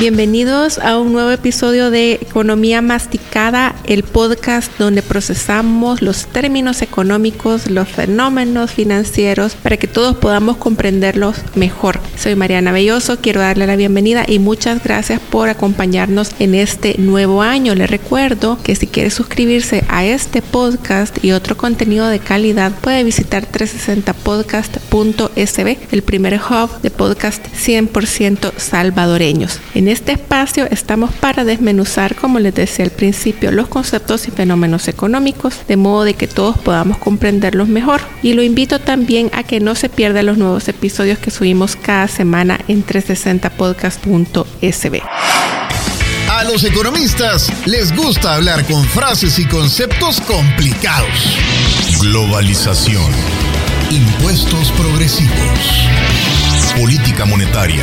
Bienvenidos a un nuevo episodio de Economía Masticada, el podcast donde procesamos los términos económicos, los fenómenos financieros, para que todos podamos comprenderlos mejor. Soy Mariana Belloso, quiero darle la bienvenida y muchas gracias por acompañarnos en este nuevo año. Les recuerdo que si quiere suscribirse a este podcast y otro contenido de calidad, puede visitar 360podcast.sb, el primer hub de podcast 100% salvadoreños. En este espacio estamos para desmenuzar, como les decía al principio, los conceptos y fenómenos económicos, de modo de que todos podamos comprenderlos mejor. Y lo invito también a que no se pierdan los nuevos episodios que subimos cada semana en 360podcast.sb. A los economistas les gusta hablar con frases y conceptos complicados. Globalización. Impuestos progresivos. Política monetaria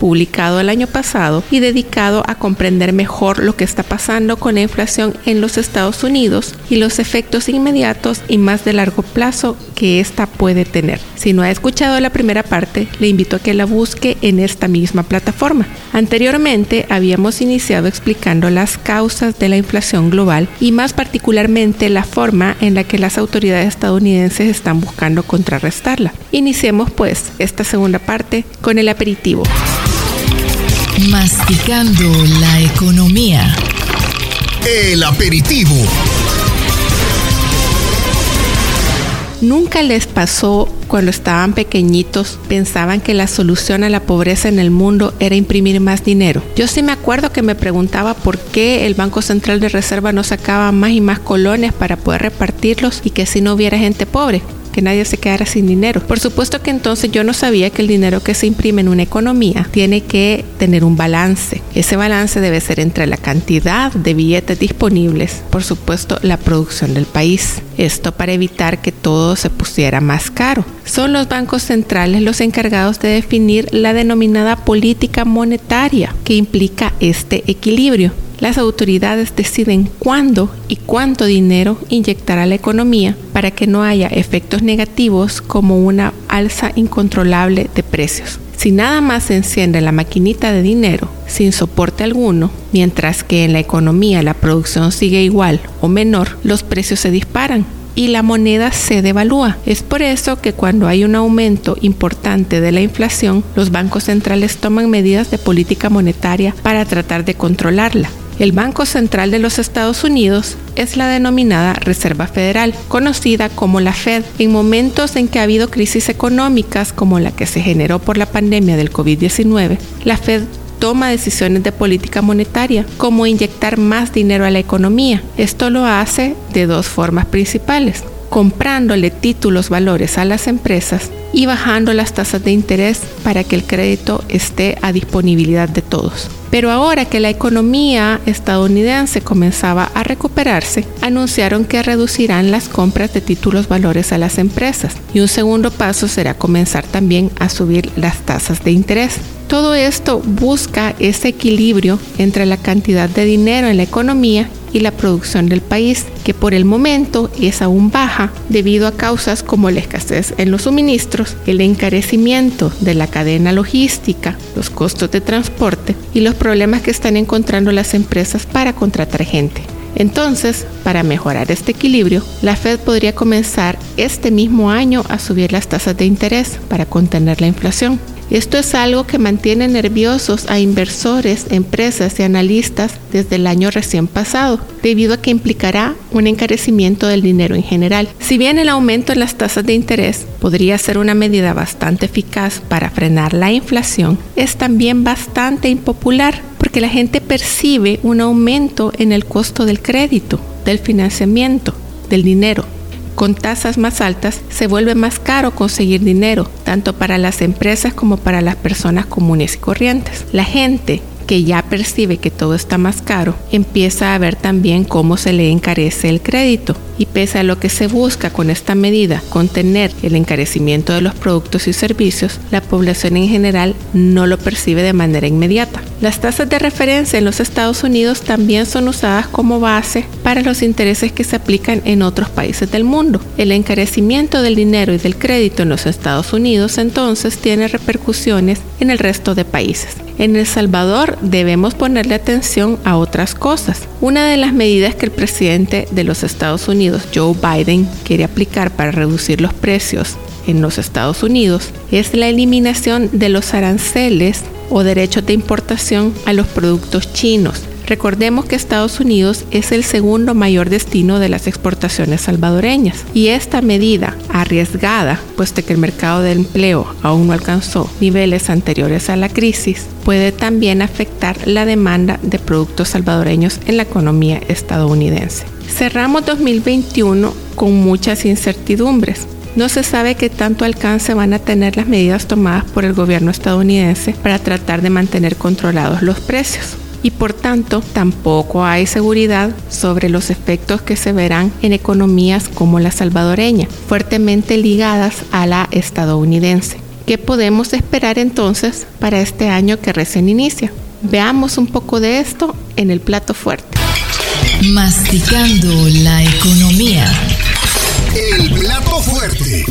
publicado el año pasado y dedicado a comprender mejor lo que está pasando con la inflación en los Estados Unidos y los efectos inmediatos y más de largo plazo que ésta puede tener. Si no ha escuchado la primera parte, le invito a que la busque en esta misma plataforma. Anteriormente habíamos iniciado explicando las causas de la inflación global y más particularmente la forma en la que las autoridades estadounidenses están buscando contrarrestarla. Iniciemos pues esta segunda parte con el aperitivo. Masticando la economía. El aperitivo. ¿Nunca les pasó cuando estaban pequeñitos pensaban que la solución a la pobreza en el mundo era imprimir más dinero? Yo sí me acuerdo que me preguntaba por qué el Banco Central de Reserva no sacaba más y más colones para poder repartirlos y que si no hubiera gente pobre que nadie se quedara sin dinero. Por supuesto que entonces yo no sabía que el dinero que se imprime en una economía tiene que tener un balance. Ese balance debe ser entre la cantidad de billetes disponibles, por supuesto la producción del país. Esto para evitar que todo se pusiera más caro. Son los bancos centrales los encargados de definir la denominada política monetaria que implica este equilibrio las autoridades deciden cuándo y cuánto dinero inyectar a la economía para que no haya efectos negativos como una alza incontrolable de precios. Si nada más se enciende la maquinita de dinero sin soporte alguno, mientras que en la economía la producción sigue igual o menor, los precios se disparan y la moneda se devalúa. Es por eso que cuando hay un aumento importante de la inflación, los bancos centrales toman medidas de política monetaria para tratar de controlarla. El Banco Central de los Estados Unidos es la denominada Reserva Federal, conocida como la Fed. En momentos en que ha habido crisis económicas como la que se generó por la pandemia del COVID-19, la Fed toma decisiones de política monetaria, como inyectar más dinero a la economía. Esto lo hace de dos formas principales comprándole títulos valores a las empresas y bajando las tasas de interés para que el crédito esté a disponibilidad de todos. Pero ahora que la economía estadounidense comenzaba a recuperarse, anunciaron que reducirán las compras de títulos valores a las empresas y un segundo paso será comenzar también a subir las tasas de interés. Todo esto busca ese equilibrio entre la cantidad de dinero en la economía y la producción del país, que por el momento es aún baja debido a causas como la escasez en los suministros, el encarecimiento de la cadena logística, los costos de transporte y los problemas que están encontrando las empresas para contratar gente. Entonces, para mejorar este equilibrio, la Fed podría comenzar este mismo año a subir las tasas de interés para contener la inflación. Esto es algo que mantiene nerviosos a inversores, empresas y analistas desde el año recién pasado, debido a que implicará un encarecimiento del dinero en general. Si bien el aumento en las tasas de interés podría ser una medida bastante eficaz para frenar la inflación, es también bastante impopular porque la gente percibe un aumento en el costo del crédito, del financiamiento del dinero. Con tasas más altas se vuelve más caro conseguir dinero, tanto para las empresas como para las personas comunes y corrientes. La gente que ya percibe que todo está más caro, empieza a ver también cómo se le encarece el crédito. Y pese a lo que se busca con esta medida, contener el encarecimiento de los productos y servicios, la población en general no lo percibe de manera inmediata. Las tasas de referencia en los Estados Unidos también son usadas como base para los intereses que se aplican en otros países del mundo. El encarecimiento del dinero y del crédito en los Estados Unidos entonces tiene repercusiones en el resto de países. En El Salvador debemos ponerle atención a otras cosas. Una de las medidas que el presidente de los Estados Unidos, Joe Biden, quiere aplicar para reducir los precios en los Estados Unidos es la eliminación de los aranceles o derechos de importación a los productos chinos Recordemos que Estados Unidos es el segundo mayor destino de las exportaciones salvadoreñas y esta medida arriesgada, puesto que el mercado de empleo aún no alcanzó niveles anteriores a la crisis, puede también afectar la demanda de productos salvadoreños en la economía estadounidense. Cerramos 2021 con muchas incertidumbres. No se sabe qué tanto alcance van a tener las medidas tomadas por el gobierno estadounidense para tratar de mantener controlados los precios y por tanto tampoco hay seguridad sobre los efectos que se verán en economías como la salvadoreña, fuertemente ligadas a la estadounidense. ¿Qué podemos esperar entonces para este año que recién inicia? Veamos un poco de esto en el plato fuerte. Masticando la economía. El plato fuerte.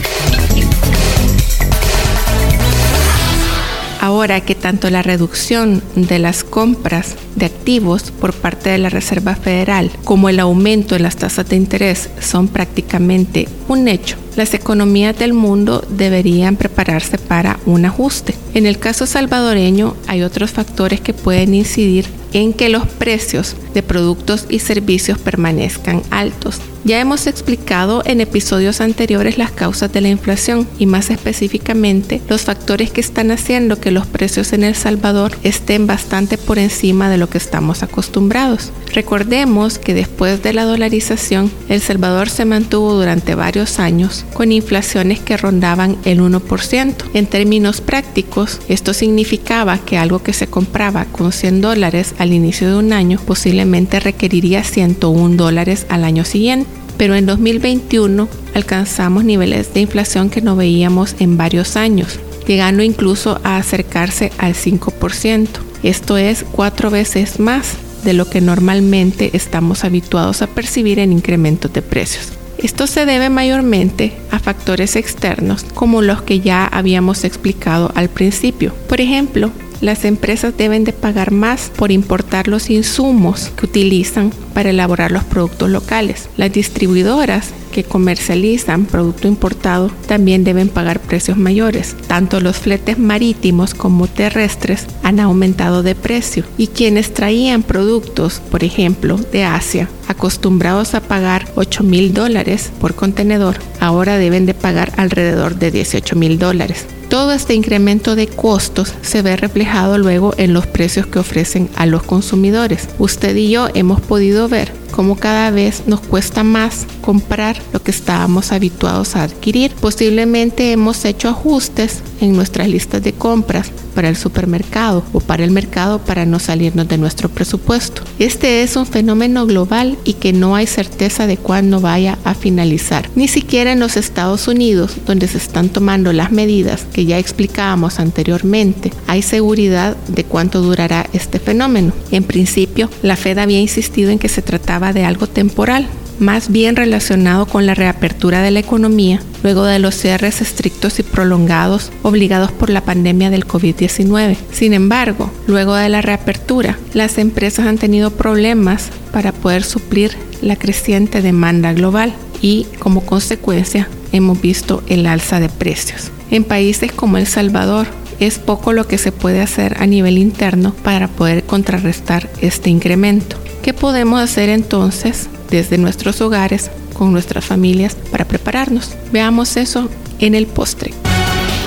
Ahora que tanto la reducción de las compras de activos por parte de la Reserva Federal como el aumento en las tasas de interés son prácticamente un hecho, las economías del mundo deberían prepararse para un ajuste. En el caso salvadoreño hay otros factores que pueden incidir en que los precios de productos y servicios permanezcan altos. Ya hemos explicado en episodios anteriores las causas de la inflación y más específicamente los factores que están haciendo que los precios en El Salvador estén bastante por encima de lo que estamos acostumbrados. Recordemos que después de la dolarización, El Salvador se mantuvo durante varios años con inflaciones que rondaban el 1%. En términos prácticos, esto significaba que algo que se compraba con 100 dólares al inicio de un año posiblemente requeriría 101 dólares al año siguiente pero en 2021 alcanzamos niveles de inflación que no veíamos en varios años, llegando incluso a acercarse al 5%. Esto es cuatro veces más de lo que normalmente estamos habituados a percibir en incrementos de precios. Esto se debe mayormente a factores externos como los que ya habíamos explicado al principio. Por ejemplo, las empresas deben de pagar más por importar los insumos que utilizan para elaborar los productos locales. Las distribuidoras que comercializan producto importado también deben pagar precios mayores. Tanto los fletes marítimos como terrestres han aumentado de precio y quienes traían productos, por ejemplo, de Asia, acostumbrados a pagar 8 mil dólares por contenedor, ahora deben de pagar alrededor de 18 mil dólares. Todo este incremento de costos se ve reflejado luego en los precios que ofrecen a los consumidores. Usted y yo hemos podido ver cómo cada vez nos cuesta más comprar lo que estábamos habituados a adquirir. Posiblemente hemos hecho ajustes en nuestras listas de compras para el supermercado o para el mercado para no salirnos de nuestro presupuesto. Este es un fenómeno global y que no hay certeza de cuándo vaya a finalizar. Ni siquiera en los Estados Unidos, donde se están tomando las medidas que ya explicábamos anteriormente, hay seguridad de cuánto durará este fenómeno. En principio, la Fed había insistido en que se trataba de algo temporal, más bien relacionado con la reapertura de la economía luego de los cierres estrictos y prolongados obligados por la pandemia del COVID-19. Sin embargo, luego de la reapertura, las empresas han tenido problemas para poder suplir la creciente demanda global y como consecuencia hemos visto el alza de precios. En países como El Salvador, es poco lo que se puede hacer a nivel interno para poder contrarrestar este incremento. ¿Qué podemos hacer entonces desde nuestros hogares con nuestras familias para prepararnos. Veamos eso en el postre.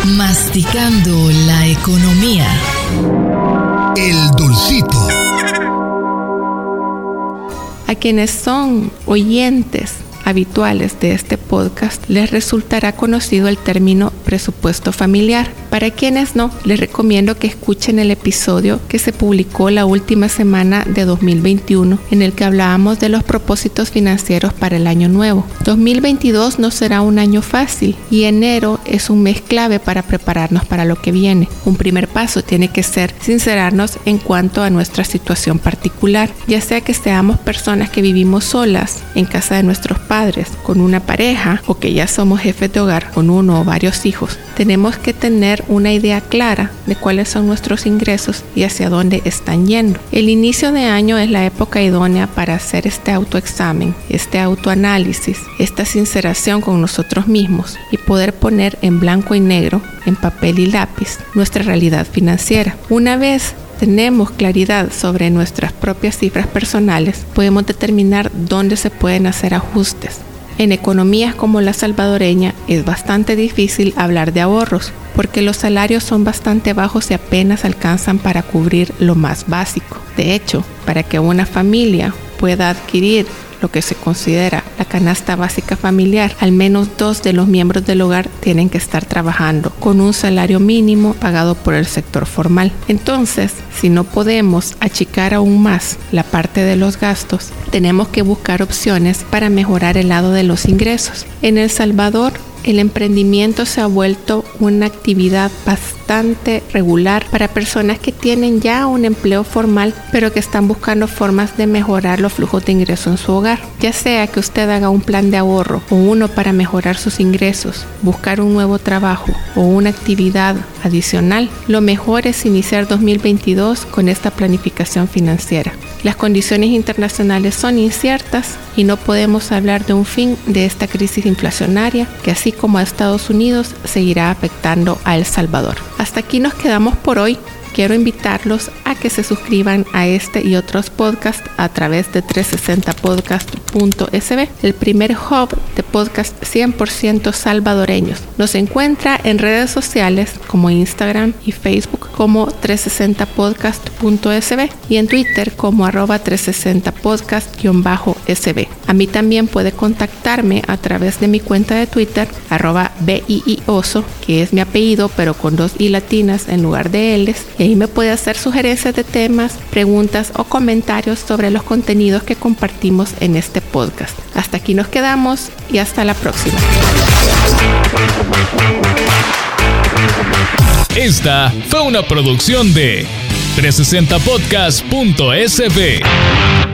Masticando la economía. El dulcito. A quienes son oyentes habituales de este podcast les resultará conocido el término presupuesto familiar. Para quienes no, les recomiendo que escuchen el episodio que se publicó la última semana de 2021 en el que hablábamos de los propósitos financieros para el año nuevo. 2022 no será un año fácil y enero es un mes clave para prepararnos para lo que viene. Un primer paso tiene que ser sincerarnos en cuanto a nuestra situación particular, ya sea que seamos personas que vivimos solas en casa de nuestros padres, con una pareja o que ya somos jefes de hogar con uno o varios hijos. Tenemos que tener una idea clara de cuáles son nuestros ingresos y hacia dónde están yendo. El inicio de año es la época idónea para hacer este autoexamen, este autoanálisis, esta sinceración con nosotros mismos y poder poner en blanco y negro, en papel y lápiz, nuestra realidad financiera. Una vez tenemos claridad sobre nuestras propias cifras personales, podemos determinar dónde se pueden hacer ajustes. En economías como la salvadoreña es bastante difícil hablar de ahorros porque los salarios son bastante bajos y apenas alcanzan para cubrir lo más básico. De hecho, para que una familia pueda adquirir lo que se considera la canasta básica familiar, al menos dos de los miembros del hogar tienen que estar trabajando con un salario mínimo pagado por el sector formal. Entonces, si no podemos achicar aún más la parte de los gastos, tenemos que buscar opciones para mejorar el lado de los ingresos. En El Salvador, el emprendimiento se ha vuelto una actividad bastante regular para personas que tienen ya un empleo formal pero que están buscando formas de mejorar los flujos de ingreso en su hogar. Ya sea que usted haga un plan de ahorro o uno para mejorar sus ingresos, buscar un nuevo trabajo o una actividad adicional, lo mejor es iniciar 2022 con esta planificación financiera. Las condiciones internacionales son inciertas y no podemos hablar de un fin de esta crisis inflacionaria que así como a Estados Unidos seguirá afectando a El Salvador. Hasta aquí nos quedamos por hoy quiero invitarlos a que se suscriban a este y otros podcasts a través de 360podcast.sb, el primer hub de podcast 100% salvadoreños. Nos encuentra en redes sociales como Instagram y Facebook como 360podcast.sb y en Twitter como arroba 360podcast-sb. A mí también puede contactarme a través de mi cuenta de Twitter arroba BIIOSO, que es mi apellido pero con dos i latinas en lugar de L's y ahí me puede hacer sugerencias de temas, preguntas o comentarios sobre los contenidos que compartimos en este podcast. Hasta aquí nos quedamos y hasta la próxima. Esta fue una producción de 360podcast.sb.